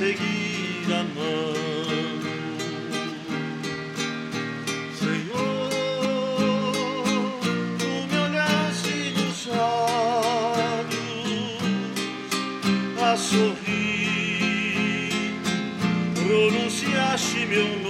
seguir amando. Senhor, tu me olhaste nos olhos a sorrir, pronunciaste meu nome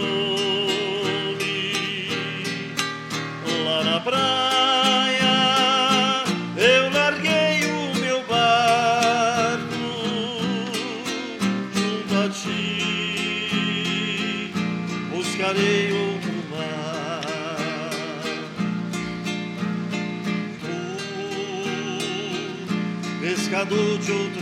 You.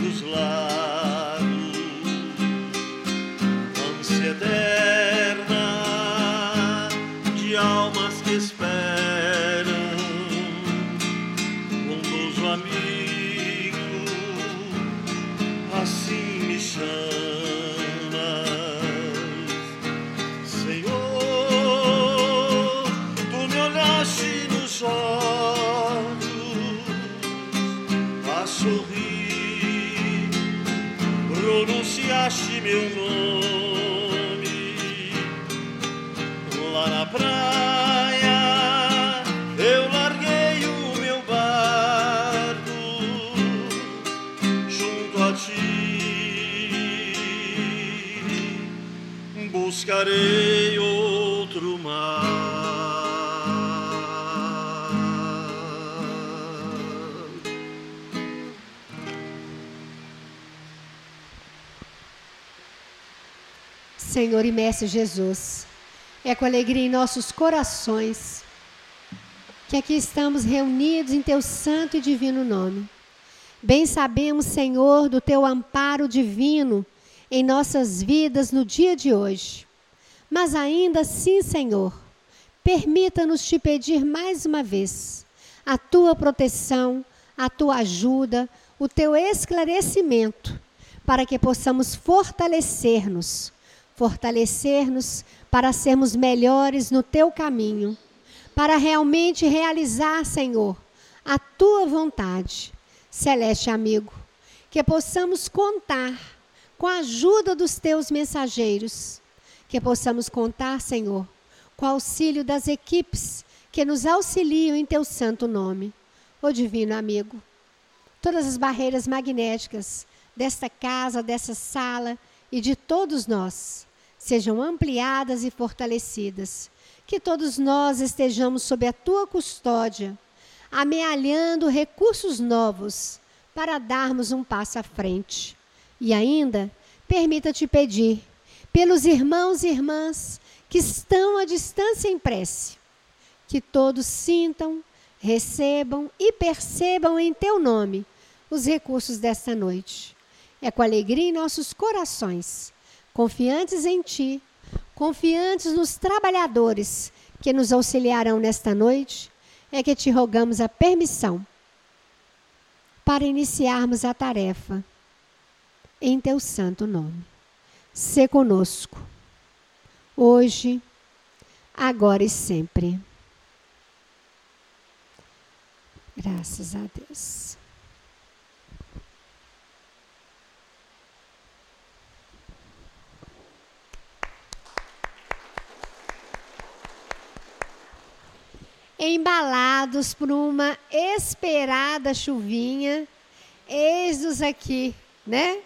Senhor e Mestre Jesus, é com alegria em nossos corações que aqui estamos reunidos em Teu santo e divino nome. Bem sabemos, Senhor, do Teu amparo divino em nossas vidas no dia de hoje. Mas ainda assim, Senhor, permita-nos te pedir mais uma vez a Tua proteção, a Tua ajuda, o Teu esclarecimento, para que possamos fortalecer-nos fortalecer-nos para sermos melhores no teu caminho, para realmente realizar, Senhor, a tua vontade. Celeste amigo, que possamos contar com a ajuda dos teus mensageiros, que possamos contar, Senhor, com o auxílio das equipes que nos auxiliam em teu santo nome. Ó divino amigo, todas as barreiras magnéticas desta casa, dessa sala e de todos nós sejam ampliadas e fortalecidas. Que todos nós estejamos sob a tua custódia, amealhando recursos novos para darmos um passo à frente. E ainda, permita-te pedir pelos irmãos e irmãs que estão à distância em prece, que todos sintam, recebam e percebam em teu nome os recursos desta noite. É com alegria em nossos corações confiantes em Ti, confiantes nos trabalhadores que nos auxiliarão nesta noite, é que te rogamos a permissão para iniciarmos a tarefa em teu santo nome. Se conosco, hoje, agora e sempre. Graças a Deus. Embalados por uma esperada chuvinha, eis-nos aqui, né?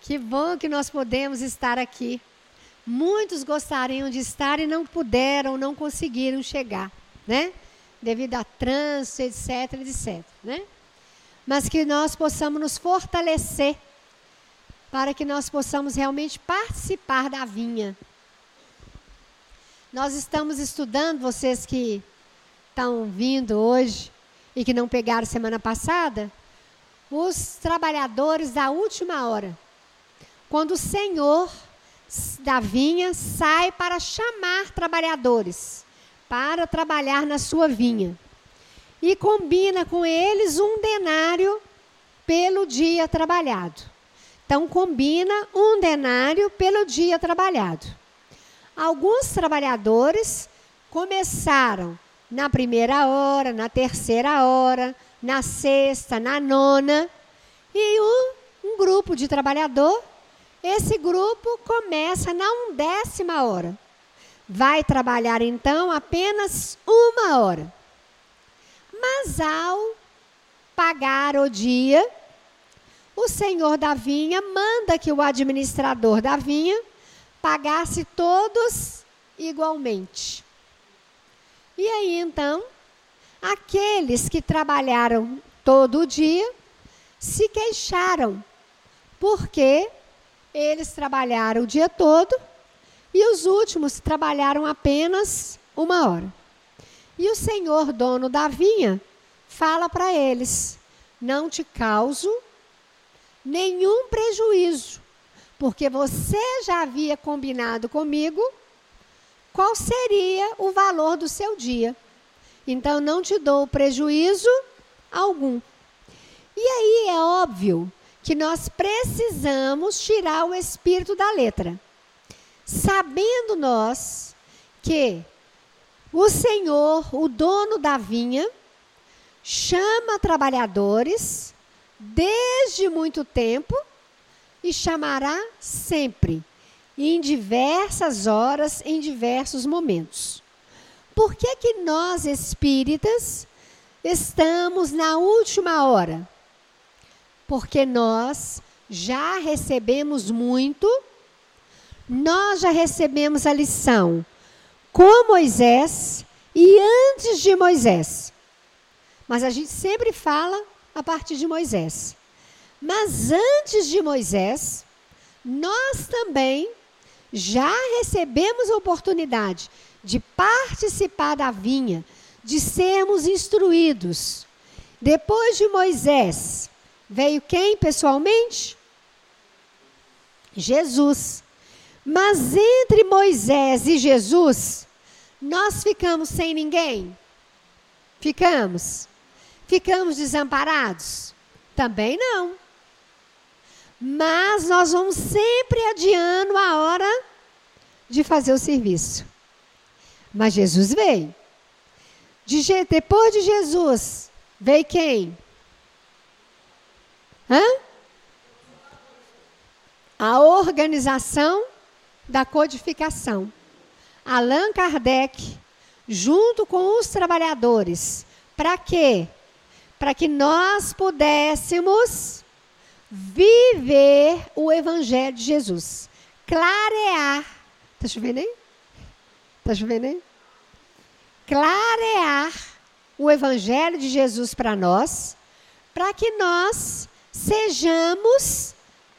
Que bom que nós podemos estar aqui. Muitos gostariam de estar e não puderam, não conseguiram chegar, né? Devido a trânsito, etc, etc, né? Mas que nós possamos nos fortalecer para que nós possamos realmente participar da vinha, nós estamos estudando, vocês que estão vindo hoje e que não pegaram semana passada, os trabalhadores da última hora. Quando o Senhor da vinha sai para chamar trabalhadores para trabalhar na sua vinha. E combina com eles um denário pelo dia trabalhado. Então, combina um denário pelo dia trabalhado. Alguns trabalhadores começaram na primeira hora, na terceira hora, na sexta, na nona, e um, um grupo de trabalhador, esse grupo começa na undécima hora. Vai trabalhar então apenas uma hora. Mas ao pagar o dia, o senhor da vinha manda que o administrador da vinha pagasse todos igualmente. E aí então, aqueles que trabalharam todo o dia se queixaram, porque eles trabalharam o dia todo e os últimos trabalharam apenas uma hora. E o senhor dono da vinha fala para eles: Não te causo nenhum prejuízo, porque você já havia combinado comigo qual seria o valor do seu dia. Então não te dou prejuízo algum. E aí é óbvio que nós precisamos tirar o espírito da letra. Sabendo nós que o Senhor, o dono da vinha, chama trabalhadores desde muito tempo e chamará sempre, em diversas horas, em diversos momentos. Por que, que nós espíritas estamos na última hora? Porque nós já recebemos muito, nós já recebemos a lição com Moisés e antes de Moisés. Mas a gente sempre fala a partir de Moisés. Mas antes de Moisés, nós também já recebemos a oportunidade de participar da vinha, de sermos instruídos. Depois de Moisés, veio quem pessoalmente? Jesus. Mas entre Moisés e Jesus, nós ficamos sem ninguém? Ficamos? Ficamos desamparados? Também não. Mas nós vamos sempre adiando a hora de fazer o serviço. Mas Jesus veio. De, depois de Jesus, veio quem? Hã? A organização da codificação. Allan Kardec, junto com os trabalhadores. Para quê? Para que nós pudéssemos viver o Evangelho de Jesus. Clarear. Está chovendo aí? Está chovendo aí? Clarear o Evangelho de Jesus para nós, para que nós sejamos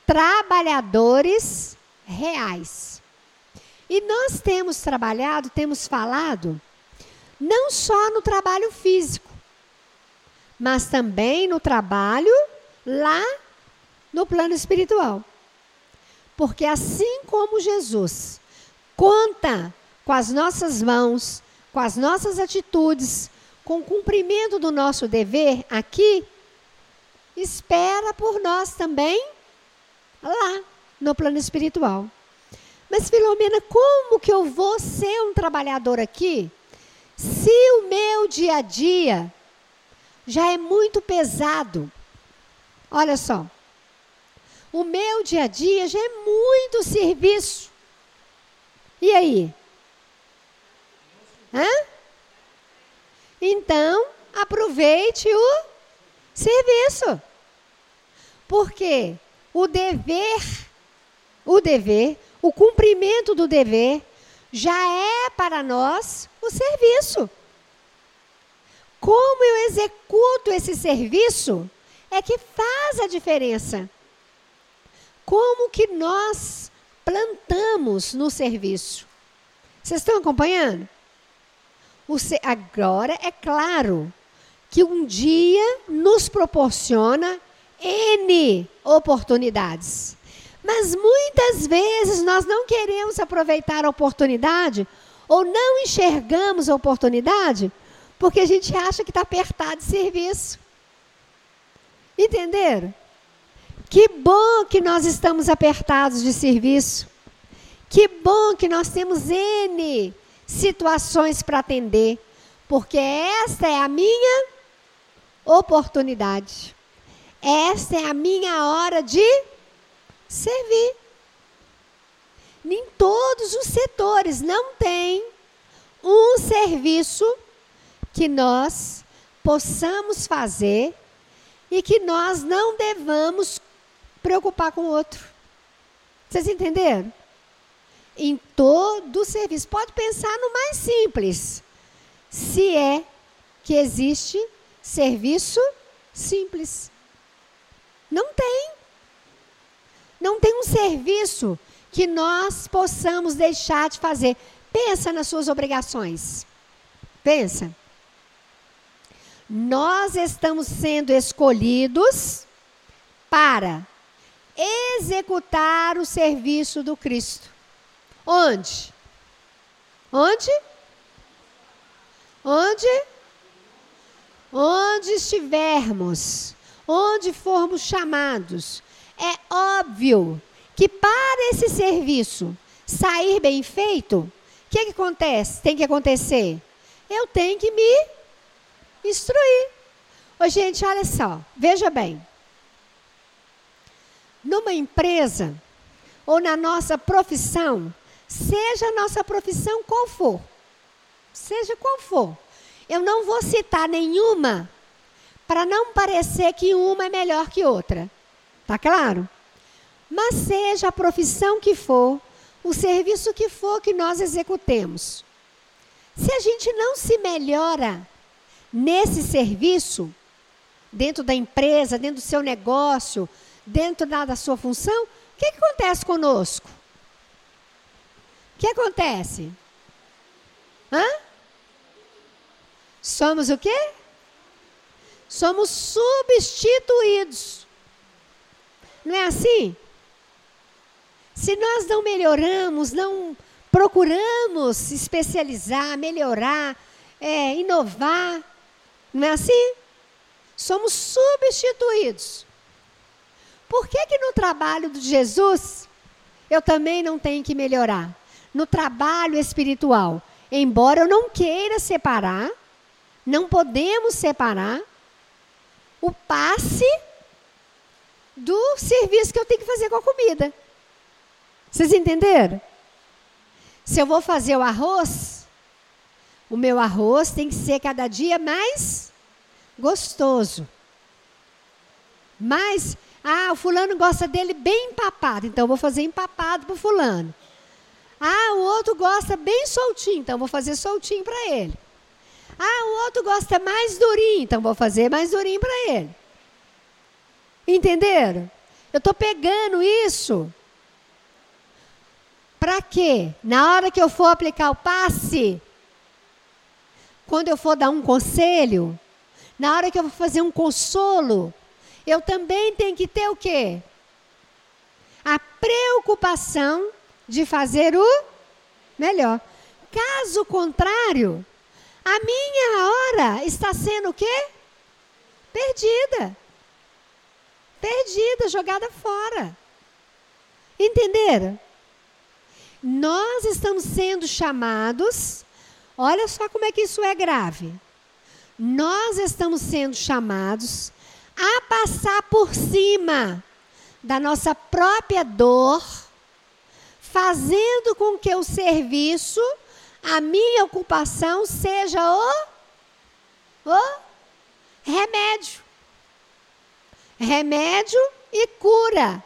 trabalhadores reais. E nós temos trabalhado, temos falado, não só no trabalho físico, mas também no trabalho lá no plano espiritual. Porque assim como Jesus conta com as nossas mãos, com as nossas atitudes, com o cumprimento do nosso dever aqui, espera por nós também lá no plano espiritual. Mas, Filomena, como que eu vou ser um trabalhador aqui se o meu dia a dia já é muito pesado? Olha só, o meu dia a dia já é muito serviço. E aí? Hã? Então, aproveite o serviço. Porque o dever, o dever, o cumprimento do dever já é para nós o serviço. Como eu executo esse serviço é que faz a diferença. Como que nós plantamos no serviço? Vocês estão acompanhando? agora é claro que um dia nos proporciona N oportunidades. Mas muitas vezes nós não queremos aproveitar a oportunidade ou não enxergamos a oportunidade porque a gente acha que está apertado de serviço. Entenderam? Que bom que nós estamos apertados de serviço. Que bom que nós temos N situações para atender, porque esta é a minha oportunidade. Esta é a minha hora de servir. Em todos os setores não tem um serviço que nós possamos fazer e que nós não devamos preocupar com o outro. Vocês entenderam? Em todo o serviço. Pode pensar no mais simples. Se é que existe serviço simples. Não tem. Não tem um serviço que nós possamos deixar de fazer. Pensa nas suas obrigações. Pensa. Nós estamos sendo escolhidos para executar o serviço do Cristo. Onde? Onde? Onde? Onde estivermos, onde formos chamados. É óbvio que para esse serviço sair bem feito, o que, que acontece? Tem que acontecer? Eu tenho que me instruir. Ô, gente, olha só, veja bem. Numa empresa ou na nossa profissão, seja a nossa profissão qual for, seja qual for, eu não vou citar nenhuma para não parecer que uma é melhor que outra. Tá claro? Mas seja a profissão que for, o serviço que for que nós executemos. Se a gente não se melhora nesse serviço, dentro da empresa, dentro do seu negócio, dentro da, da sua função, o que, que acontece conosco? O que acontece? Hã? Somos o quê? Somos substituídos. Não é assim? Se nós não melhoramos, não procuramos especializar, melhorar, é, inovar, não é assim? Somos substituídos. Por que, que no trabalho de Jesus eu também não tenho que melhorar? No trabalho espiritual, embora eu não queira separar, não podemos separar o passe do serviço que eu tenho que fazer com a comida. Vocês entenderam? Se eu vou fazer o arroz, o meu arroz tem que ser cada dia mais gostoso. Mas, ah, o fulano gosta dele bem empapado, então vou fazer empapado para o fulano. Ah, o outro gosta bem soltinho, então vou fazer soltinho para ele. Ah, o outro gosta mais durinho, então vou fazer mais durinho para ele. Entenderam? Eu estou pegando isso. Para quê? Na hora que eu for aplicar o passe, quando eu for dar um conselho, na hora que eu vou fazer um consolo, eu também tenho que ter o quê? A preocupação de fazer o melhor. Caso contrário, a minha hora está sendo o quê? Perdida. Perdida, jogada fora. Entenderam? Nós estamos sendo chamados, olha só como é que isso é grave. Nós estamos sendo chamados a passar por cima da nossa própria dor, fazendo com que o serviço, a minha ocupação, seja o, o remédio. Remédio e cura.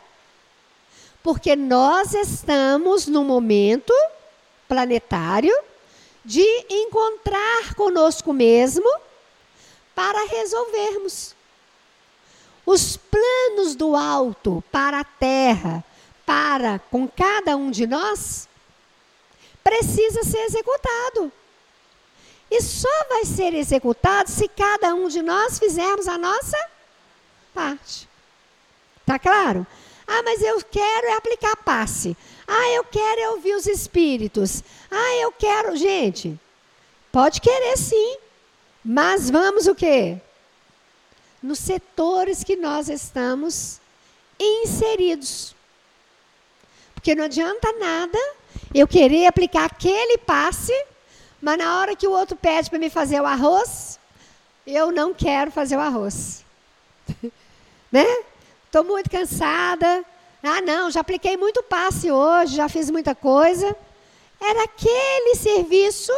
Porque nós estamos no momento planetário de encontrar conosco mesmo para resolvermos. Os planos do alto para a terra, para com cada um de nós, precisa ser executado. E só vai ser executado se cada um de nós fizermos a nossa parte. Tá claro? Ah, mas eu quero é aplicar passe. Ah, eu quero é ouvir os espíritos. Ah, eu quero, gente. Pode querer sim. Mas vamos o quê? Nos setores que nós estamos inseridos. Porque não adianta nada eu querer aplicar aquele passe, mas na hora que o outro pede para me fazer o arroz, eu não quero fazer o arroz. né? Estou muito cansada. Ah, não, já apliquei muito passe hoje, já fiz muita coisa. Era aquele serviço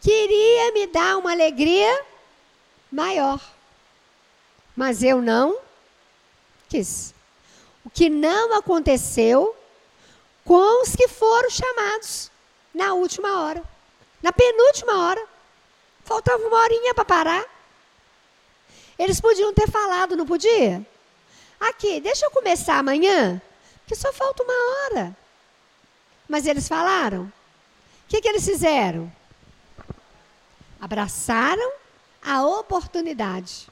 que iria me dar uma alegria maior mas eu não quis. O que não aconteceu com os que foram chamados na última hora, na penúltima hora. Faltava uma horinha para parar. Eles podiam ter falado, não podia? Aqui, deixa eu começar amanhã, porque só falta uma hora. Mas eles falaram. O que, que eles fizeram? Abraçaram a oportunidade.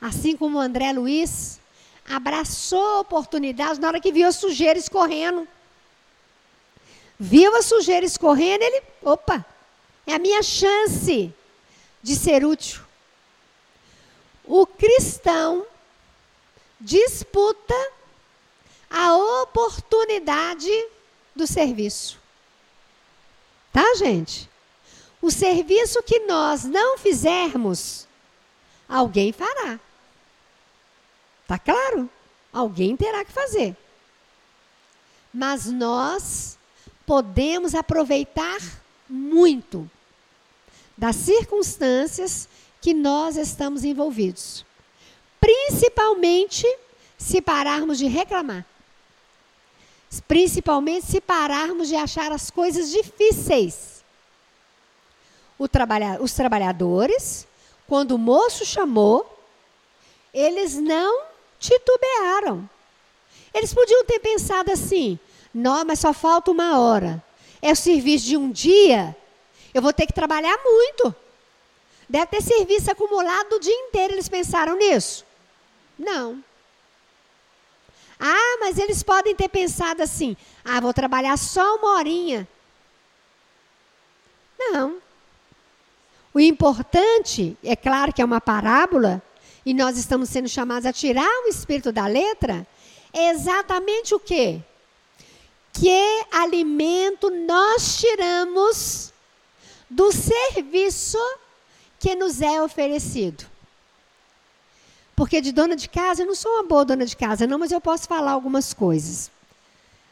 Assim como o André Luiz abraçou a oportunidade na hora que viu a sujeira escorrendo. Viu a sujeira escorrendo, ele, opa, é a minha chance de ser útil. O cristão disputa a oportunidade do serviço. Tá, gente? O serviço que nós não fizermos, alguém fará. Está claro? Alguém terá que fazer. Mas nós podemos aproveitar muito das circunstâncias que nós estamos envolvidos. Principalmente se pararmos de reclamar. Principalmente se pararmos de achar as coisas difíceis. Trabalha os trabalhadores, quando o moço chamou, eles não titubearam. Eles podiam ter pensado assim: não, mas só falta uma hora. É o serviço de um dia, eu vou ter que trabalhar muito. Deve ter serviço acumulado o dia inteiro. Eles pensaram nisso? Não. Ah, mas eles podem ter pensado assim: ah, vou trabalhar só uma horinha. Não. O importante, é claro que é uma parábola, e nós estamos sendo chamados a tirar o espírito da letra, é exatamente o quê? Que alimento nós tiramos do serviço que nos é oferecido. Porque de dona de casa, eu não sou uma boa dona de casa, não, mas eu posso falar algumas coisas.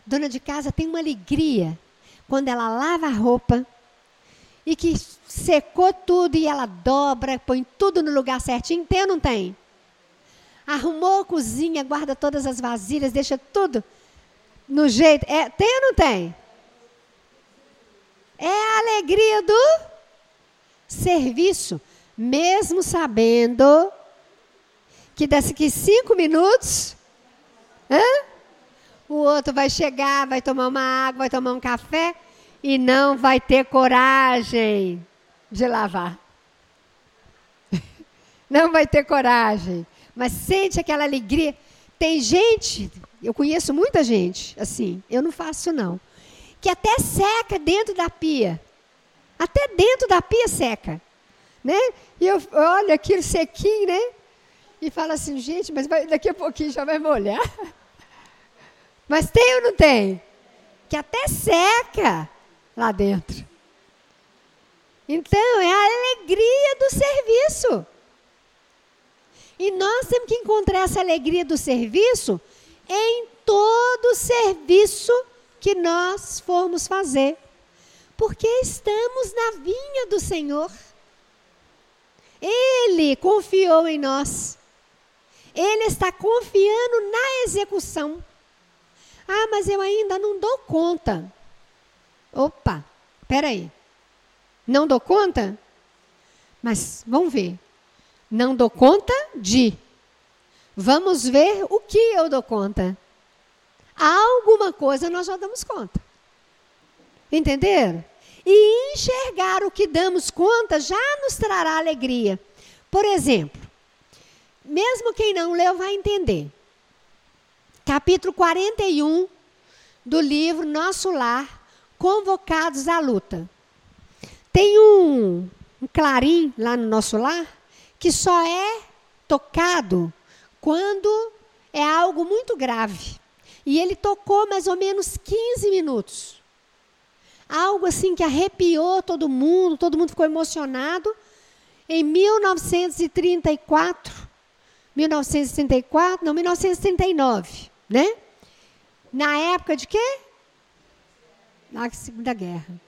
Dona de casa tem uma alegria quando ela lava a roupa, e que secou tudo e ela dobra, põe tudo no lugar certinho. Tem ou não tem? Arrumou a cozinha, guarda todas as vasilhas, deixa tudo no jeito. É, tem ou não tem? É a alegria do serviço, mesmo sabendo que daqui cinco minutos, o outro vai chegar, vai tomar uma água, vai tomar um café e não vai ter coragem de lavar. Não vai ter coragem, mas sente aquela alegria. Tem gente, eu conheço muita gente, assim, eu não faço não, que até seca dentro da pia. Até dentro da pia seca. Né? E eu olho aquilo sequinho, né? E falo assim, gente, mas vai, daqui a pouquinho já vai molhar. Mas tem ou não tem? Que até seca lá dentro. Então, é a alegria do serviço. E nós temos que encontrar essa alegria do serviço em todo serviço que nós formos fazer. Porque estamos na vinha do Senhor. Ele confiou em nós. Ele está confiando na execução. Ah, mas eu ainda não dou conta. Opa, peraí. Não dou conta? Mas vamos ver. Não dou conta de. Vamos ver o que eu dou conta. Alguma coisa nós já damos conta. Entenderam? E enxergar o que damos conta já nos trará alegria. Por exemplo, mesmo quem não leu vai entender. Capítulo 41 do livro Nosso Lar, Convocados à Luta. Tem um, um clarim lá no nosso lar que só é tocado quando é algo muito grave. E ele tocou mais ou menos 15 minutos. Algo assim que arrepiou todo mundo, todo mundo ficou emocionado. Em 1934, 1934, não, 1939, né? Na época de quê? Na Segunda Guerra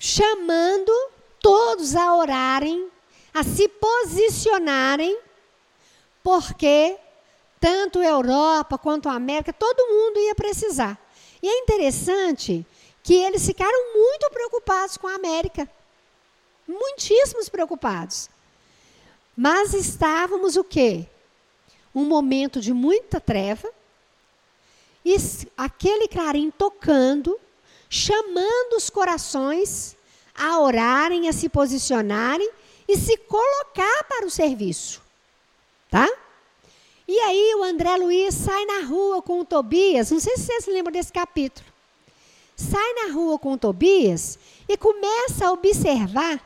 chamando todos a orarem, a se posicionarem, porque tanto a Europa quanto a América, todo mundo ia precisar. E é interessante que eles ficaram muito preocupados com a América. Muitíssimos preocupados. Mas estávamos o quê? Um momento de muita treva. E aquele clarim tocando chamando os corações a orarem, a se posicionarem e se colocar para o serviço. Tá? E aí o André Luiz sai na rua com o Tobias, não sei se vocês lembram desse capítulo. Sai na rua com o Tobias e começa a observar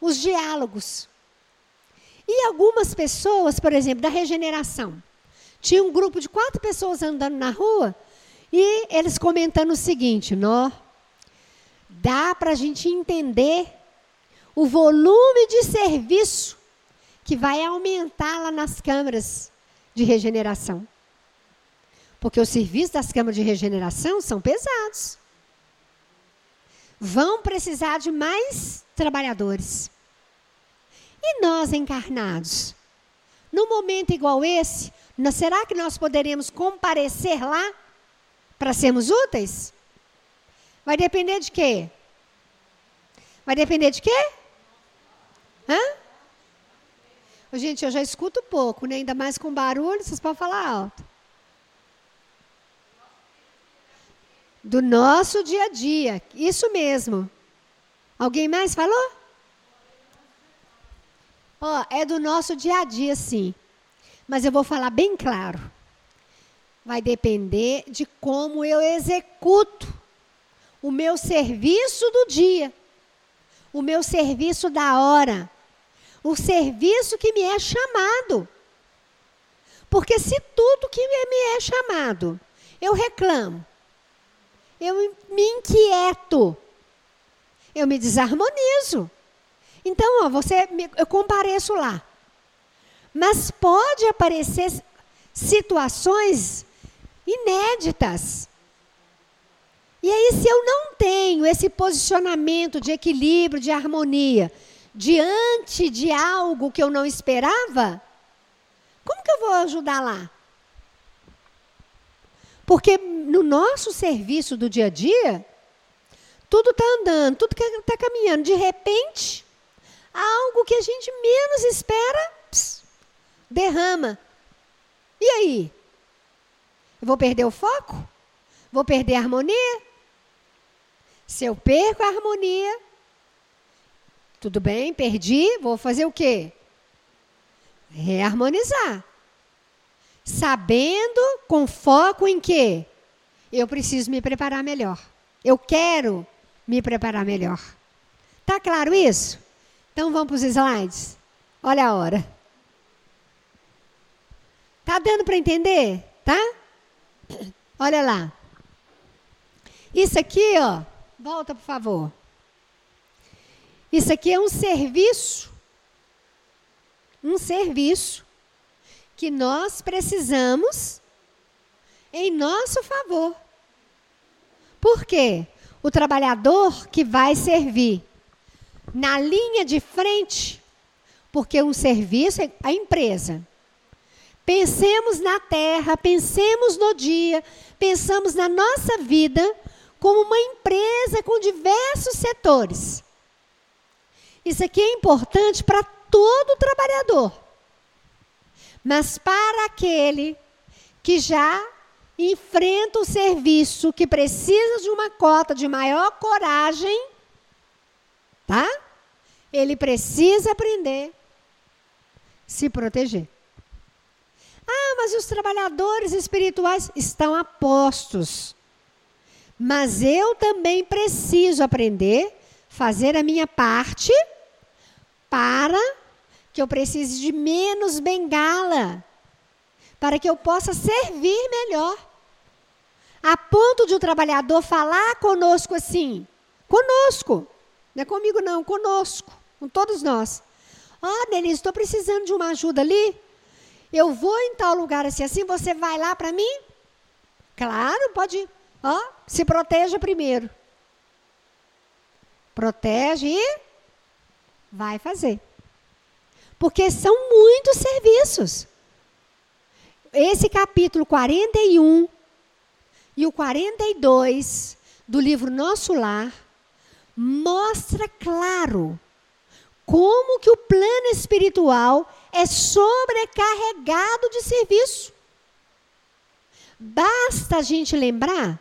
os diálogos. E algumas pessoas, por exemplo, da regeneração, tinha um grupo de quatro pessoas andando na rua e eles comentando o seguinte: nó, dá para a gente entender o volume de serviço que vai aumentar lá nas câmaras de regeneração. Porque os serviços das câmaras de regeneração são pesados. Vão precisar de mais trabalhadores. E nós encarnados? Num momento igual esse, será que nós poderemos comparecer lá para sermos úteis? Vai depender de quê? Vai depender de quê? Hã? Gente, eu já escuto pouco, né? ainda mais com barulho, vocês podem falar alto. Do nosso dia a dia, isso mesmo. Alguém mais falou? Ó, oh, é do nosso dia a dia, sim. Mas eu vou falar bem claro vai depender de como eu executo o meu serviço do dia, o meu serviço da hora, o serviço que me é chamado. Porque se tudo que me é chamado, eu reclamo, eu me inquieto, eu me desarmonizo. Então, ó, você, eu compareço lá. Mas pode aparecer situações inéditas. E aí, se eu não tenho esse posicionamento de equilíbrio, de harmonia, diante de algo que eu não esperava, como que eu vou ajudar lá? Porque no nosso serviço do dia a dia, tudo está andando, tudo está caminhando. De repente, algo que a gente menos espera, derrama. E aí? Eu vou perder o foco? Vou perder a harmonia? Se eu perco a harmonia, tudo bem, perdi, vou fazer o quê? Reharmonizar. Sabendo com foco em quê? eu preciso me preparar melhor. Eu quero me preparar melhor. Tá claro isso? Então vamos para os slides. Olha a hora. Tá dando para entender? Tá? Olha lá. Isso aqui, ó, volta por favor. Isso aqui é um serviço. Um serviço que nós precisamos em nosso favor. Por quê? O trabalhador que vai servir na linha de frente, porque um serviço é a empresa. Pensemos na terra, pensemos no dia, pensamos na nossa vida como uma empresa com diversos setores. Isso aqui é importante para todo trabalhador. Mas para aquele que já enfrenta o serviço, que precisa de uma cota de maior coragem, tá? Ele precisa aprender a se proteger. Ah, mas os trabalhadores espirituais estão a postos. Mas eu também preciso aprender, fazer a minha parte para que eu precise de menos bengala, para que eu possa servir melhor. A ponto de um trabalhador falar conosco assim, conosco, não é comigo não, conosco, com todos nós. Oh, Denise, estou precisando de uma ajuda ali. Eu vou em tal lugar assim, assim, você vai lá para mim? Claro, pode ir. Ó, se proteja primeiro. Protege e vai fazer. Porque são muitos serviços. Esse capítulo 41 e o 42 do livro Nosso Lar mostra claro como que o plano espiritual é sobrecarregado de serviço. Basta a gente lembrar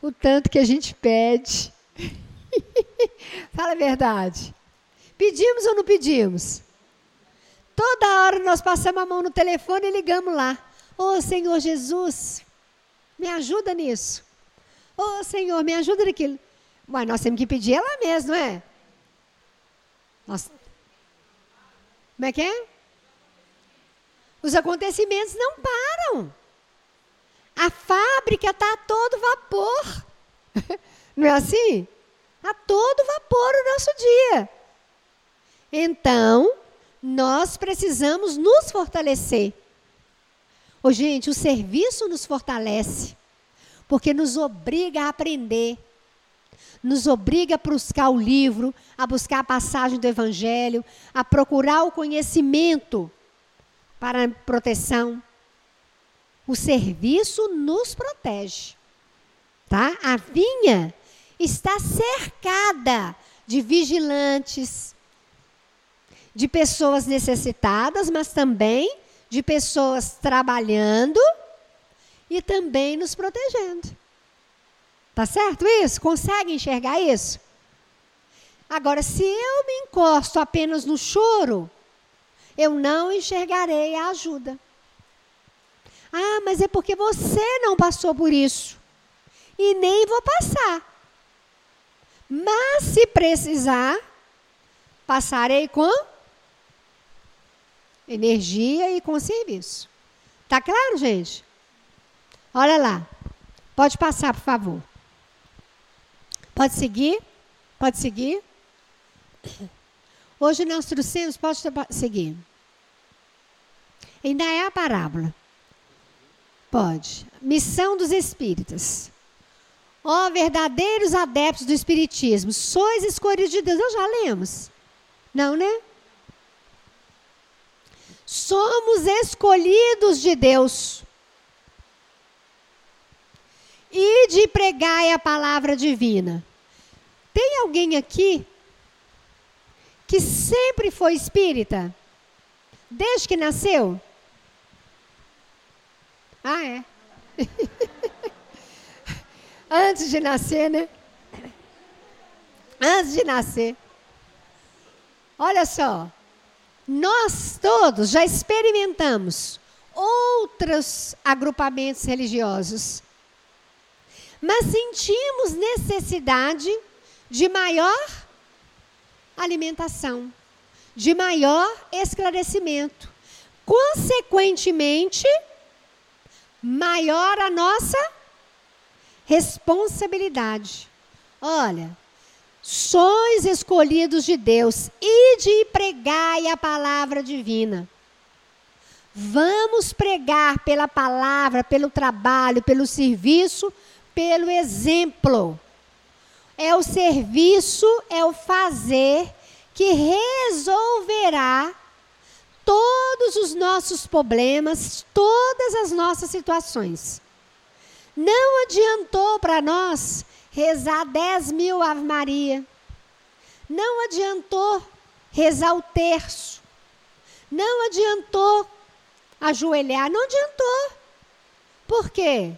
o tanto que a gente pede. Fala a verdade. Pedimos ou não pedimos? Toda hora nós passamos a mão no telefone e ligamos lá. Ô oh, Senhor Jesus, me ajuda nisso. Ô oh, Senhor, me ajuda naquilo. Mas nós temos que pedir ela mesmo, não é? Nós... Como é que é? Os acontecimentos não param. A fábrica está a todo vapor. Não é assim? A todo vapor o nosso dia. Então, nós precisamos nos fortalecer. Ô, gente, o serviço nos fortalece, porque nos obriga a aprender nos obriga a buscar o livro, a buscar a passagem do Evangelho, a procurar o conhecimento para proteção. O serviço nos protege. Tá? A vinha está cercada de vigilantes, de pessoas necessitadas, mas também de pessoas trabalhando e também nos protegendo. Tá certo isso? Consegue enxergar isso? Agora, se eu me encosto apenas no choro, eu não enxergarei a ajuda. Ah, mas é porque você não passou por isso. E nem vou passar. Mas se precisar, passarei com energia e com serviço. Tá claro, gente? Olha lá. Pode passar, por favor. Pode seguir? Pode seguir? Hoje nós trouxemos, pode seguir. Ainda é a parábola. Pode. Missão dos espíritas. Ó oh, verdadeiros adeptos do espiritismo, sois escolhidos de Deus. Nós já lemos. Não, né? Somos escolhidos de Deus. E de pregar a palavra divina. Tem alguém aqui que sempre foi espírita? Desde que nasceu? Ah, é. Antes de nascer, né? Antes de nascer. Olha só. Nós todos já experimentamos outros agrupamentos religiosos. mas sentimos necessidade de maior alimentação, de maior esclarecimento. Consequentemente, maior a nossa responsabilidade. Olha, sois escolhidos de Deus, ide e pregai a palavra divina. Vamos pregar pela palavra, pelo trabalho, pelo serviço, pelo exemplo. É o serviço, é o fazer que resolverá todos os nossos problemas, todas as nossas situações. Não adiantou para nós rezar 10 mil Ave Maria. Não adiantou rezar o terço. Não adiantou ajoelhar. Não adiantou. Por quê?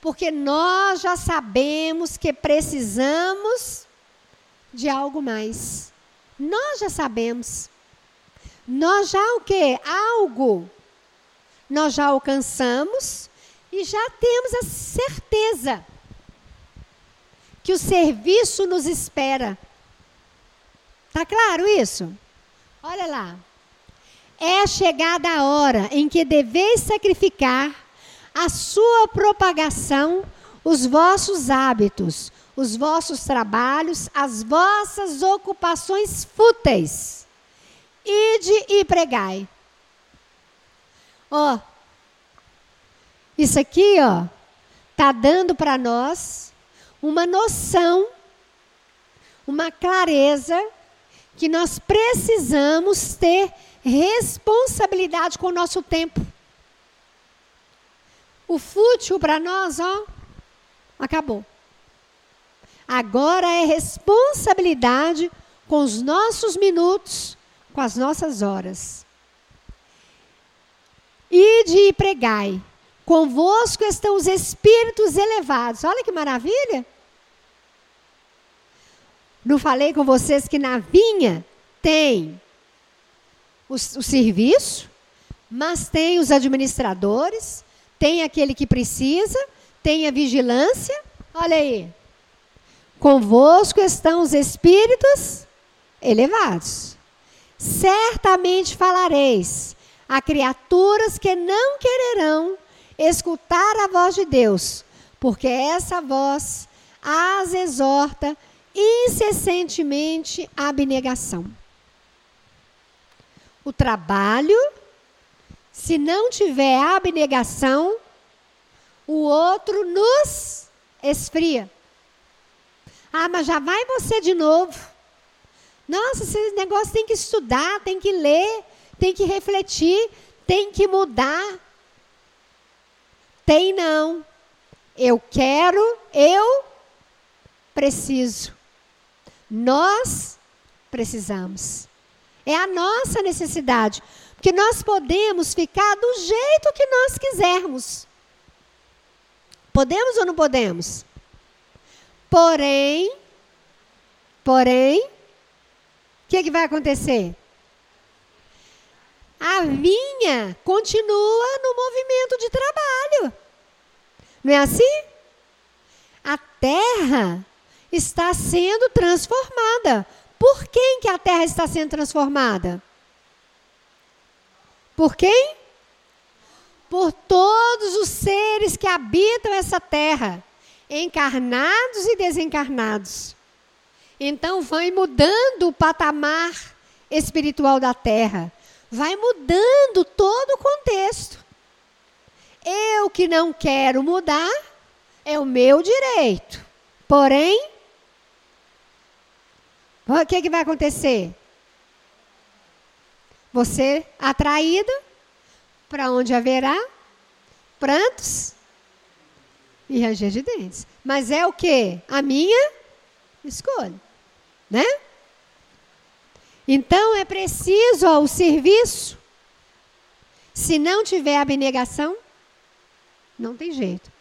Porque nós já sabemos que precisamos de algo mais. Nós já sabemos. Nós já o quê? Algo. Nós já alcançamos e já temos a certeza que o serviço nos espera. Tá claro isso? Olha lá. É chegada a hora em que deveis sacrificar a sua propagação, os vossos hábitos, os vossos trabalhos, as vossas ocupações fúteis. Ide e pregai. Ó, isso aqui, ó, tá dando para nós uma noção, uma clareza que nós precisamos ter responsabilidade com o nosso tempo. O fútil para nós, ó, acabou. Agora é responsabilidade com os nossos minutos, com as nossas horas. Ide e pregai. Convosco estão os espíritos elevados. Olha que maravilha. Não falei com vocês que na vinha tem o, o serviço, mas tem os administradores, tem aquele que precisa, tem a vigilância. Olha aí. Convosco estão os espíritos elevados. Certamente falareis a criaturas que não quererão escutar a voz de Deus, porque essa voz as exorta incessantemente à abnegação. O trabalho, se não tiver abnegação, o outro nos esfria. Ah, mas já vai você de novo. Nossa, esse negócio tem que estudar, tem que ler, tem que refletir, tem que mudar. Tem não. Eu quero, eu preciso. Nós precisamos. É a nossa necessidade. Porque nós podemos ficar do jeito que nós quisermos. Podemos ou não podemos? Porém, porém, o que, que vai acontecer? A vinha continua no movimento de trabalho. Não é assim? A terra está sendo transformada. Por quem que a terra está sendo transformada? Por quem? Por todos os seres que habitam essa terra, encarnados e desencarnados. Então vai mudando o patamar espiritual da terra, vai mudando todo o contexto. Eu que não quero mudar, é o meu direito. Porém, o que, que vai acontecer? Você atraída para onde haverá prantos e ranger de dentes. Mas é o que? A minha escolha, né? Então é preciso ó, o serviço. Se não tiver abnegação, não tem jeito.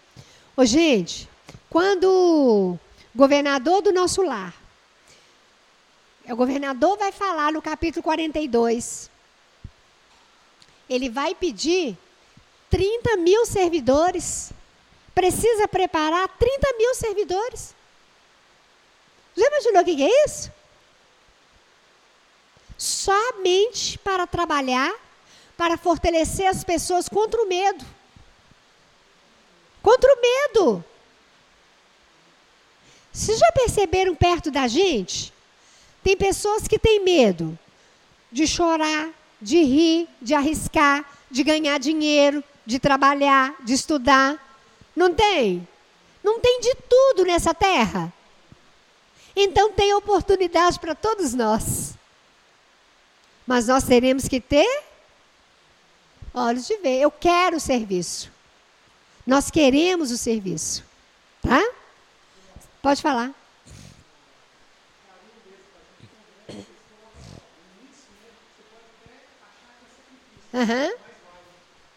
Ô, gente, quando o governador do nosso lar, o governador vai falar no capítulo 42, ele vai pedir 30 mil servidores precisa preparar 30 mil servidores. Já imaginou o que é isso? Somente para trabalhar, para fortalecer as pessoas contra o medo. Contra o medo. Vocês já perceberam perto da gente? Tem pessoas que têm medo de chorar, de rir, de arriscar, de ganhar dinheiro, de trabalhar, de estudar. Não tem? Não tem de tudo nessa terra. Então tem oportunidade para todos nós. Mas nós teremos que ter olhos de ver. Eu quero o serviço. Nós queremos o serviço. Tá? Pode falar. Uhum.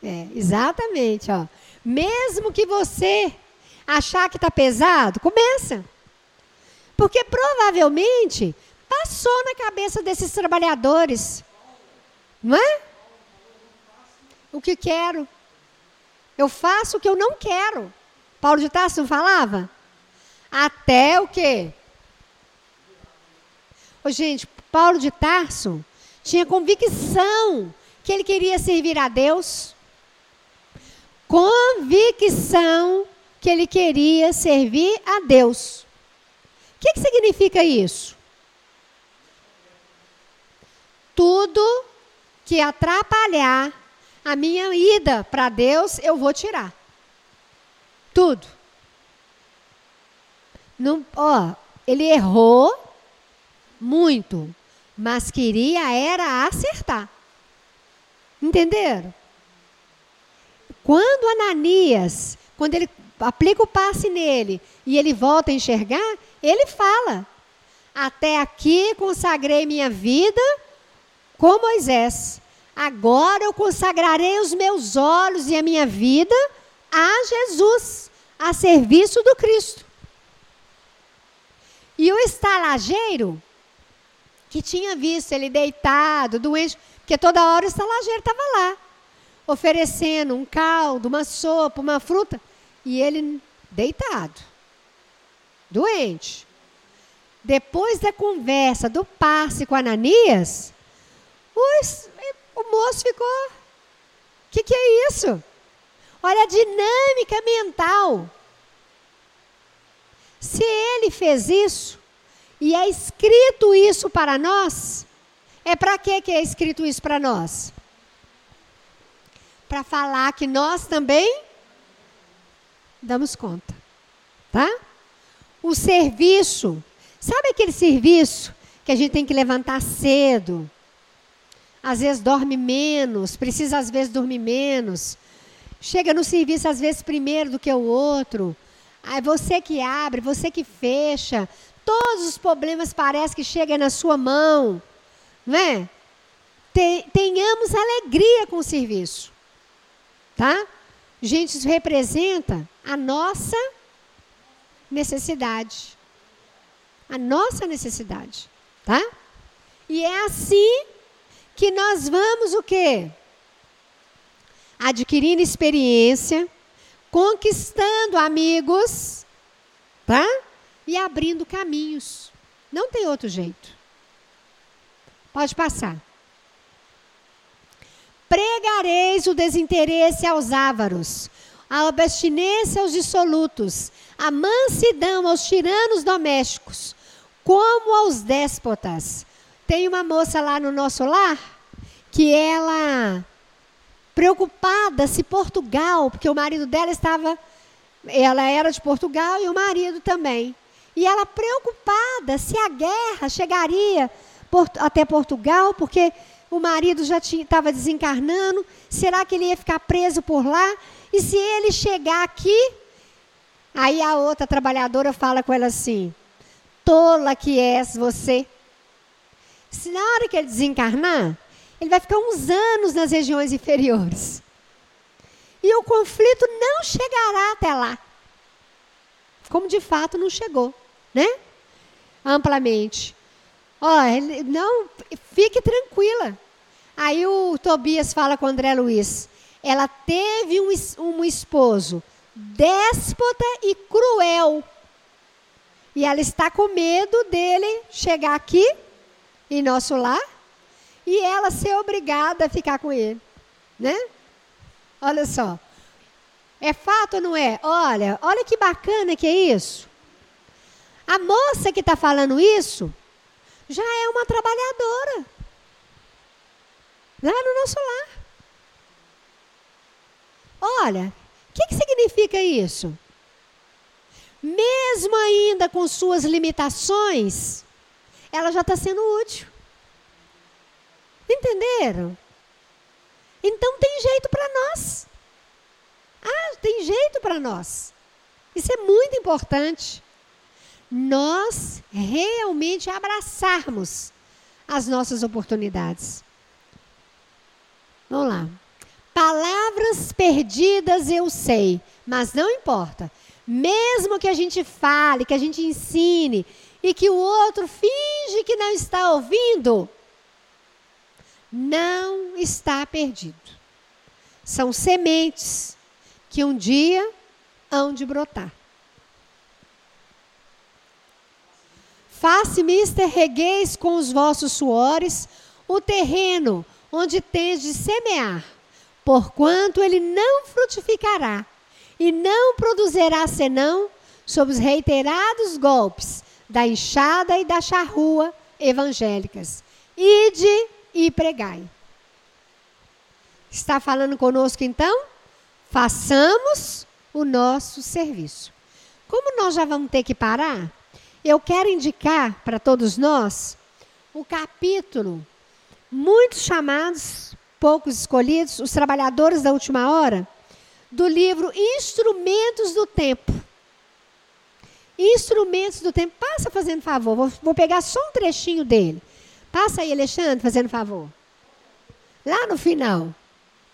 É, exatamente, ó. Mesmo que você achar que está pesado, começa. Porque provavelmente passou na cabeça desses trabalhadores. Não é? O que quero. Eu faço o que eu não quero. Paulo de Tarso não falava? Até o quê? Ô, gente, Paulo de Tarso tinha convicção que ele queria servir a Deus. Convicção que ele queria servir a Deus que, que significa isso? Tudo que atrapalhar a minha ida para Deus, eu vou tirar. Tudo. Não, ó, ele errou muito, mas queria era acertar. Entenderam? Quando Ananias, quando ele aplica o passe nele e ele volta a enxergar, ele fala: Até aqui consagrei minha vida com Moisés. Agora eu consagrarei os meus olhos e a minha vida a Jesus, a serviço do Cristo. E o estalageiro, que tinha visto ele deitado, doente, porque toda hora o estalageiro estava lá, oferecendo um caldo, uma sopa, uma fruta. E ele deitado, doente. Depois da conversa, do passe com Ananias, os, o moço ficou. O que, que é isso? Olha a dinâmica mental. Se ele fez isso, e é escrito isso para nós, é para que é escrito isso para nós? Para falar que nós também damos conta. Tá? O serviço, sabe aquele serviço que a gente tem que levantar cedo? Às vezes dorme menos, precisa às vezes dormir menos. Chega no serviço às vezes primeiro do que o outro. É você que abre, você que fecha. Todos os problemas parece que chegam na sua mão. Não é? Tenhamos alegria com o serviço. Tá? Gente, isso representa a nossa necessidade. A nossa necessidade, tá? E é assim que nós vamos o quê? Adquirindo experiência, conquistando amigos, tá? E abrindo caminhos. Não tem outro jeito. Pode passar. Pregareis o desinteresse aos ávaros, a abstinência aos dissolutos, a mansidão aos tiranos domésticos, como aos déspotas. Tem uma moça lá no nosso lar que ela preocupada se Portugal, porque o marido dela estava ela era de Portugal e o marido também. E ela preocupada se a guerra chegaria até Portugal, porque o marido já estava desencarnando, será que ele ia ficar preso por lá? E se ele chegar aqui? Aí a outra trabalhadora fala com ela assim: tola que és você. Se na hora que ele desencarnar, ele vai ficar uns anos nas regiões inferiores. E o conflito não chegará até lá. Como de fato não chegou, né? Amplamente. Ó, não, fique tranquila. Aí o Tobias fala com o André Luiz. Ela teve um, um esposo déspota e cruel. E ela está com medo dele chegar aqui, em nosso lar, e ela ser obrigada a ficar com ele. Né? Olha só. É fato ou não é? Olha, olha que bacana que é isso. A moça que está falando isso já é uma trabalhadora. Lá no nosso lar. Olha, o que, que significa isso? Mesmo ainda com suas limitações, ela já está sendo útil. Entenderam? Então tem jeito para nós. Ah, tem jeito para nós. Isso é muito importante. Nós realmente abraçarmos as nossas oportunidades. Vamos lá. Palavras perdidas eu sei, mas não importa. Mesmo que a gente fale, que a gente ensine e que o outro finge que não está ouvindo, não está perdido. São sementes que um dia hão de brotar. Faça-me regueis com os vossos suores o terreno onde tens de semear, porquanto ele não frutificará e não produzirá senão sob os reiterados golpes da enxada e da charrua evangélicas. Ide e pregai. Está falando conosco então? Façamos o nosso serviço. Como nós já vamos ter que parar, eu quero indicar para todos nós o capítulo, muitos chamados, poucos escolhidos, os trabalhadores da última hora, do livro Instrumentos do Tempo. Instrumentos do Tempo. Passa fazendo favor, vou, vou pegar só um trechinho dele. Passa aí, Alexandre, fazendo favor. Lá no final.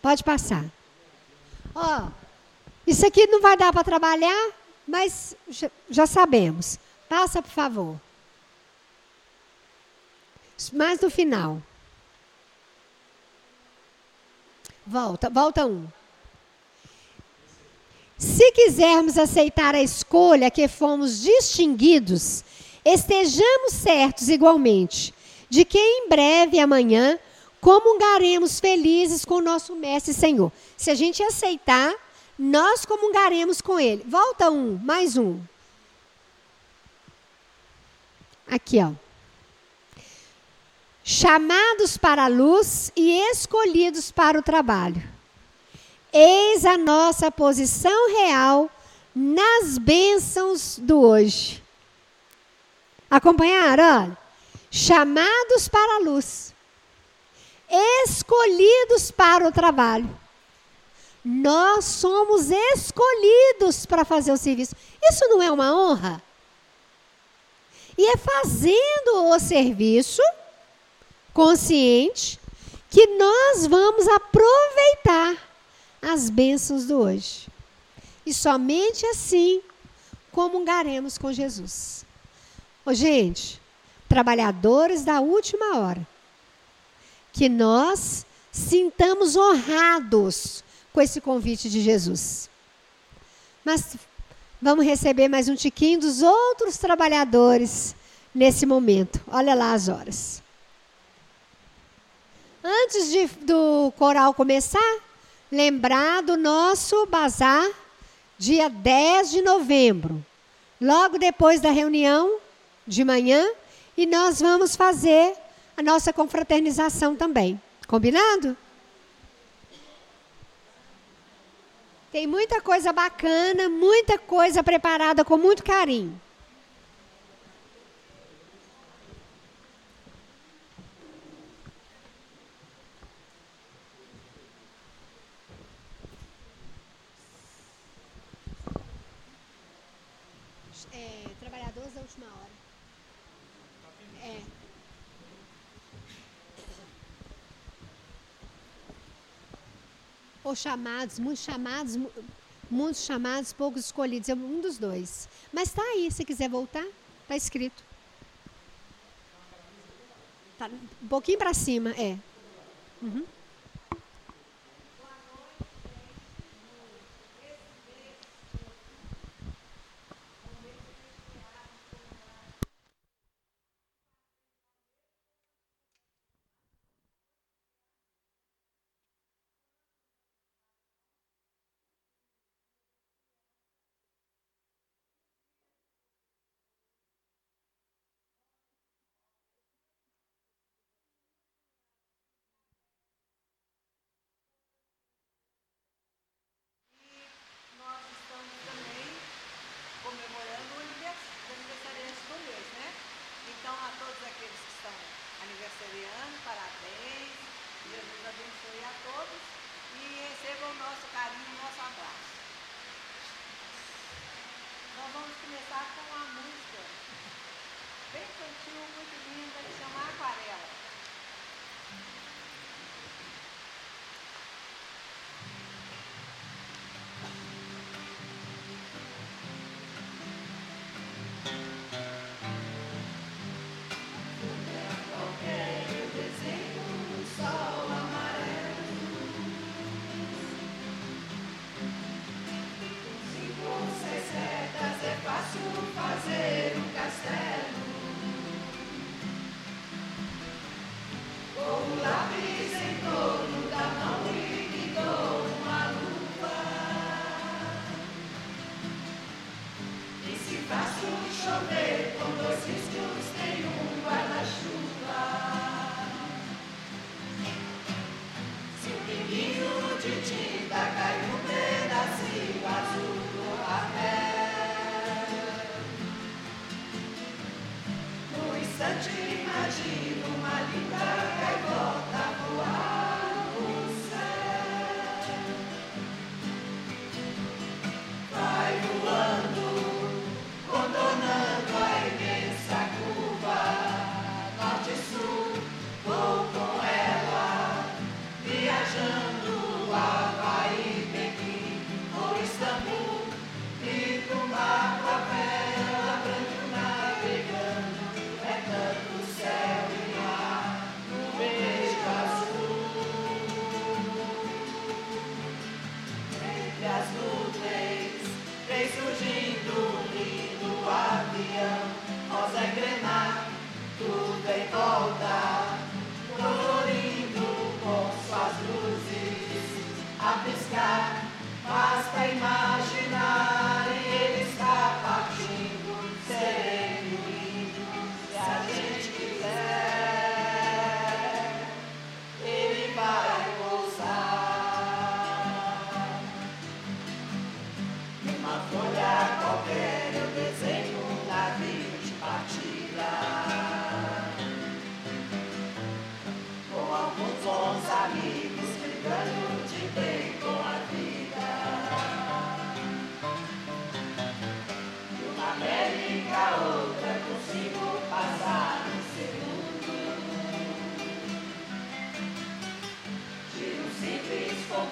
Pode passar. Ó, isso aqui não vai dar para trabalhar, mas já, já sabemos. Passa, por favor. Mais no final. Volta, volta um. Se quisermos aceitar a escolha que fomos distinguidos, estejamos certos igualmente de que em breve amanhã comungaremos felizes com o nosso Mestre Senhor. Se a gente aceitar, nós comungaremos com Ele. Volta um, mais um. Aqui, ó. Chamados para a luz e escolhidos para o trabalho. Eis a nossa posição real nas bênçãos do hoje. Acompanharam? Chamados para a luz, escolhidos para o trabalho. Nós somos escolhidos para fazer o serviço. Isso não é uma honra? E é fazendo o serviço consciente que nós vamos aproveitar as bênçãos do hoje. E somente assim comungaremos com Jesus. Ô, gente, trabalhadores da última hora, que nós sintamos honrados com esse convite de Jesus. Mas vamos receber mais um tiquinho dos outros trabalhadores nesse momento. Olha lá as horas. Antes de, do coral começar, lembrar do nosso bazar, dia 10 de novembro. Logo depois da reunião de manhã, e nós vamos fazer a nossa confraternização também. Combinado? Tem muita coisa bacana, muita coisa preparada com muito carinho. É, trabalhadores da última hora. É. Ou chamados, muitos chamados, muitos chamados, poucos escolhidos. É um dos dois. Mas está aí, se quiser voltar, está escrito. Tá um pouquinho para cima, é. Uhum. Aniversariando, parabéns. Jesus abençoe a todos e recebam o nosso carinho, o nosso abraço. Nós vamos começar com uma música bem infantil, muito linda, que chama Aquarela.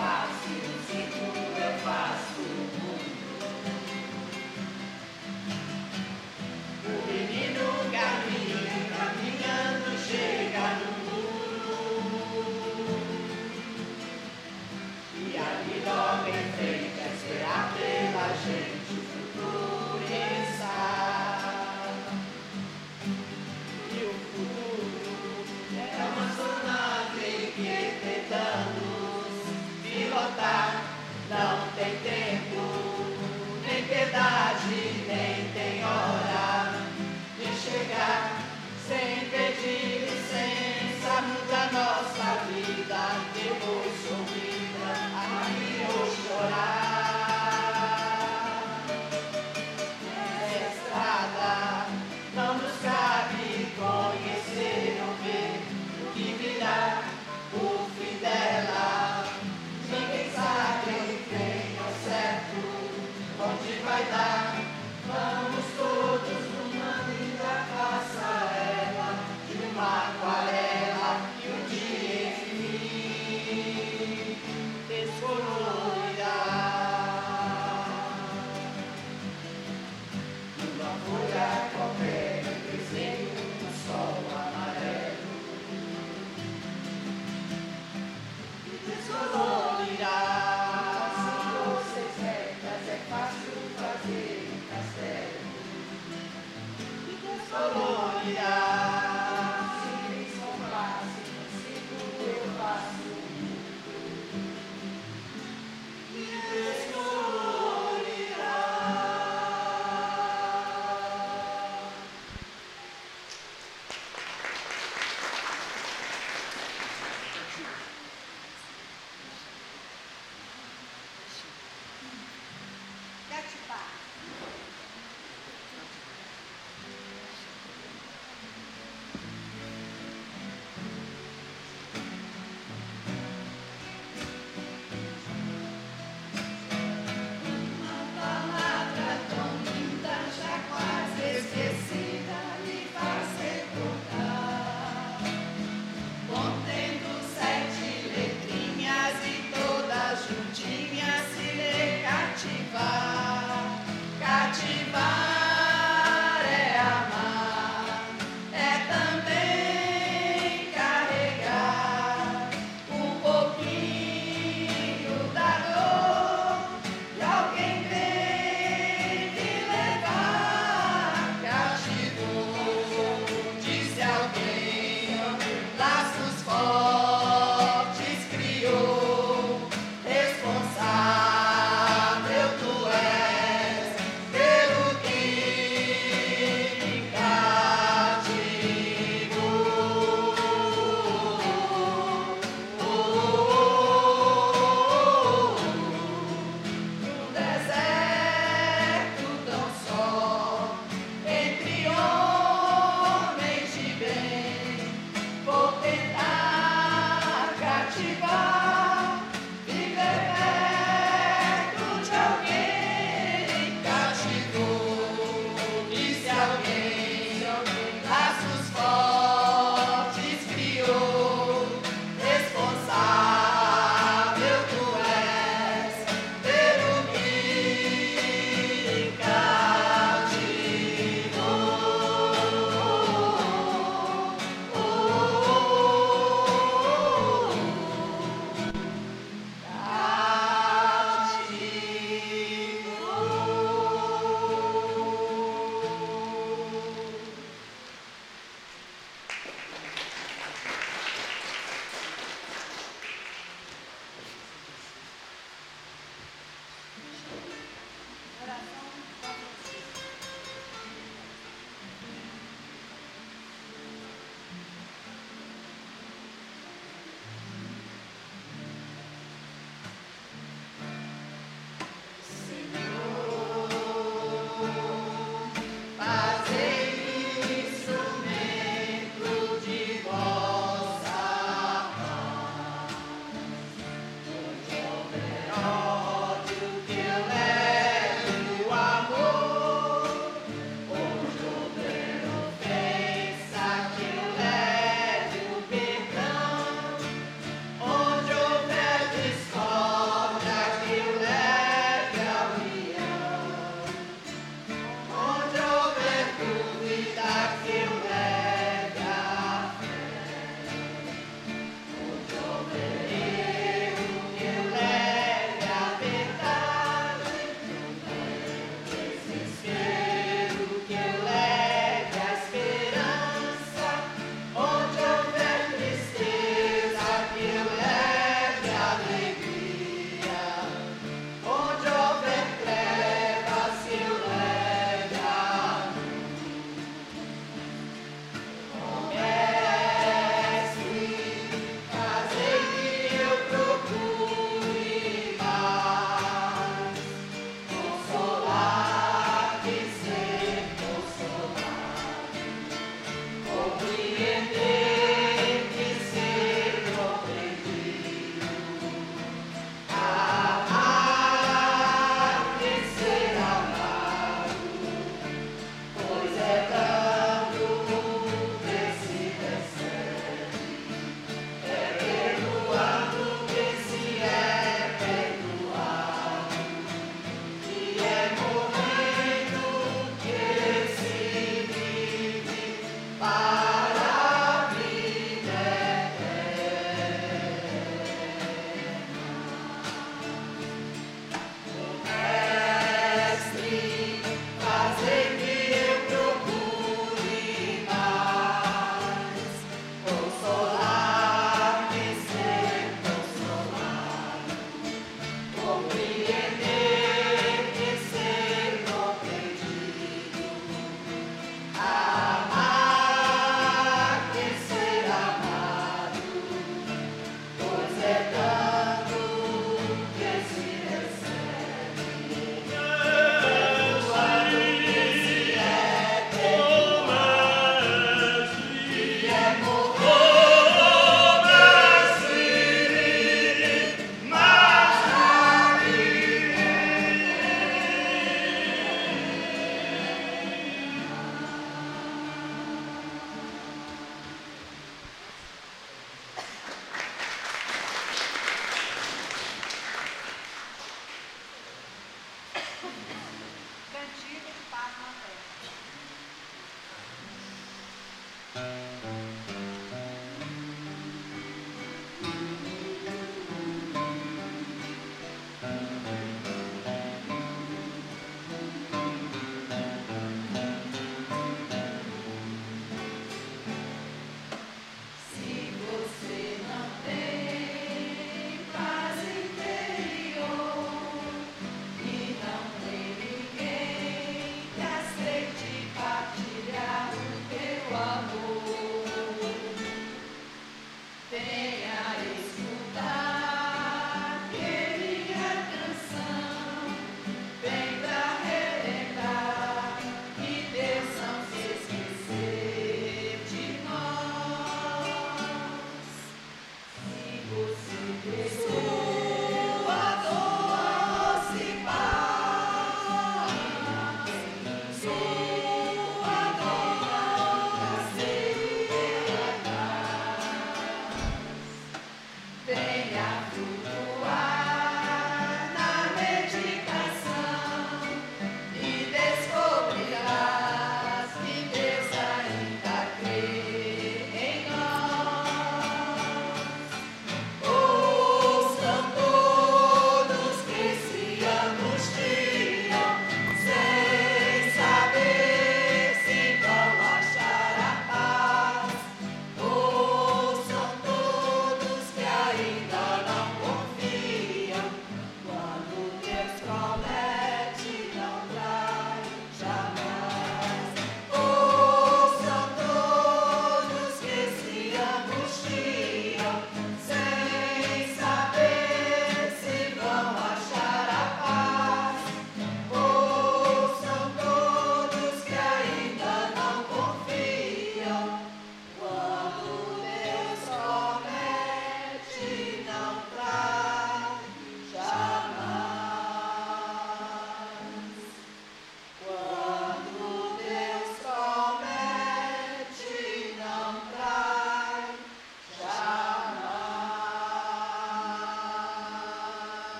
Botar tem tempo, nem piedade, nem tem hora de chegar sem pedir licença. Muda nossa vida, depois a mim ou chorar.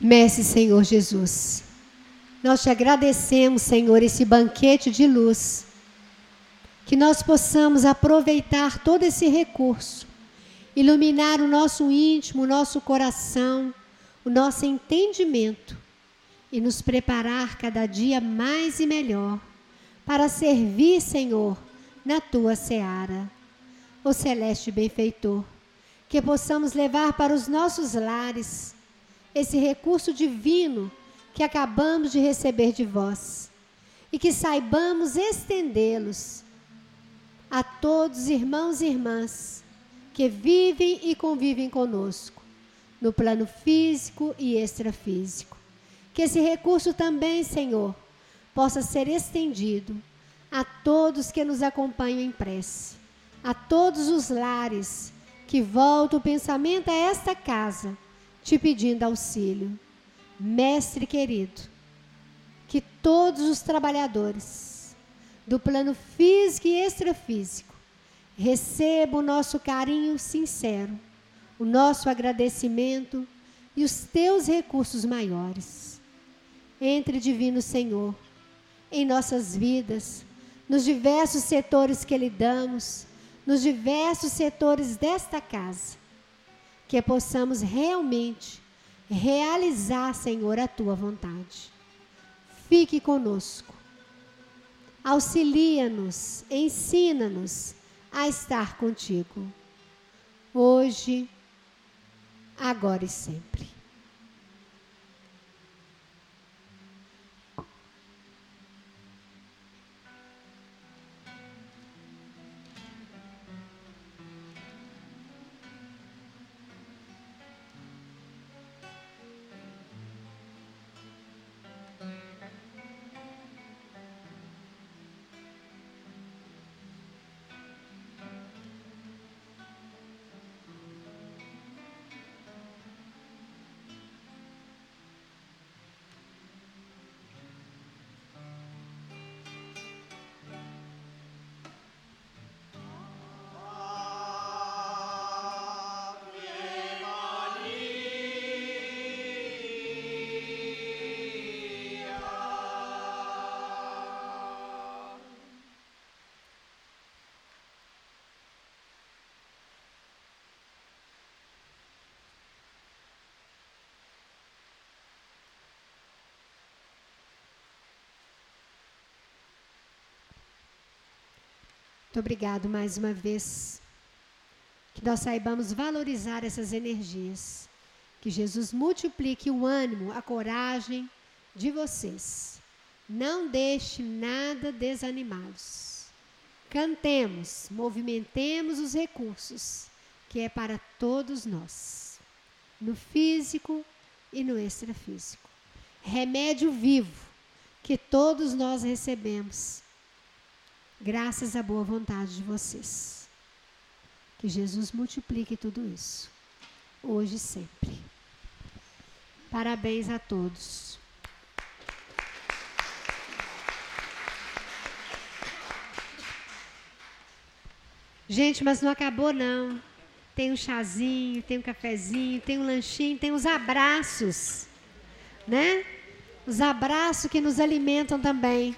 Mestre Senhor Jesus, nós te agradecemos, Senhor, esse banquete de luz, que nós possamos aproveitar todo esse recurso, iluminar o nosso íntimo, o nosso coração, o nosso entendimento e nos preparar cada dia mais e melhor para servir, Senhor, na tua seara. O celeste benfeitor, que possamos levar para os nossos lares esse recurso divino que acabamos de receber de vós e que saibamos estendê-los a todos irmãos e irmãs que vivem e convivem conosco no plano físico e extrafísico. Que esse recurso também, Senhor, possa ser estendido a todos que nos acompanham em prece, a todos os lares que voltam o pensamento a esta casa, te pedindo auxílio. Mestre querido, que todos os trabalhadores do plano físico e extrafísico recebam o nosso carinho sincero, o nosso agradecimento e os teus recursos maiores. Entre, Divino Senhor, em nossas vidas, nos diversos setores que lidamos, nos diversos setores desta casa, que possamos realmente realizar, Senhor, a tua vontade. Fique conosco. Auxilia-nos, ensina-nos a estar contigo. Hoje, agora e sempre. Muito obrigado mais uma vez. Que nós saibamos valorizar essas energias. Que Jesus multiplique o ânimo, a coragem de vocês. Não deixe nada desanimados. Cantemos, movimentemos os recursos, que é para todos nós, no físico e no extrafísico. Remédio vivo que todos nós recebemos graças à boa vontade de vocês. Que Jesus multiplique tudo isso, hoje e sempre. Parabéns a todos. Gente, mas não acabou não. Tem um chazinho, tem um cafezinho, tem um lanchinho, tem os abraços, né? Os abraços que nos alimentam também.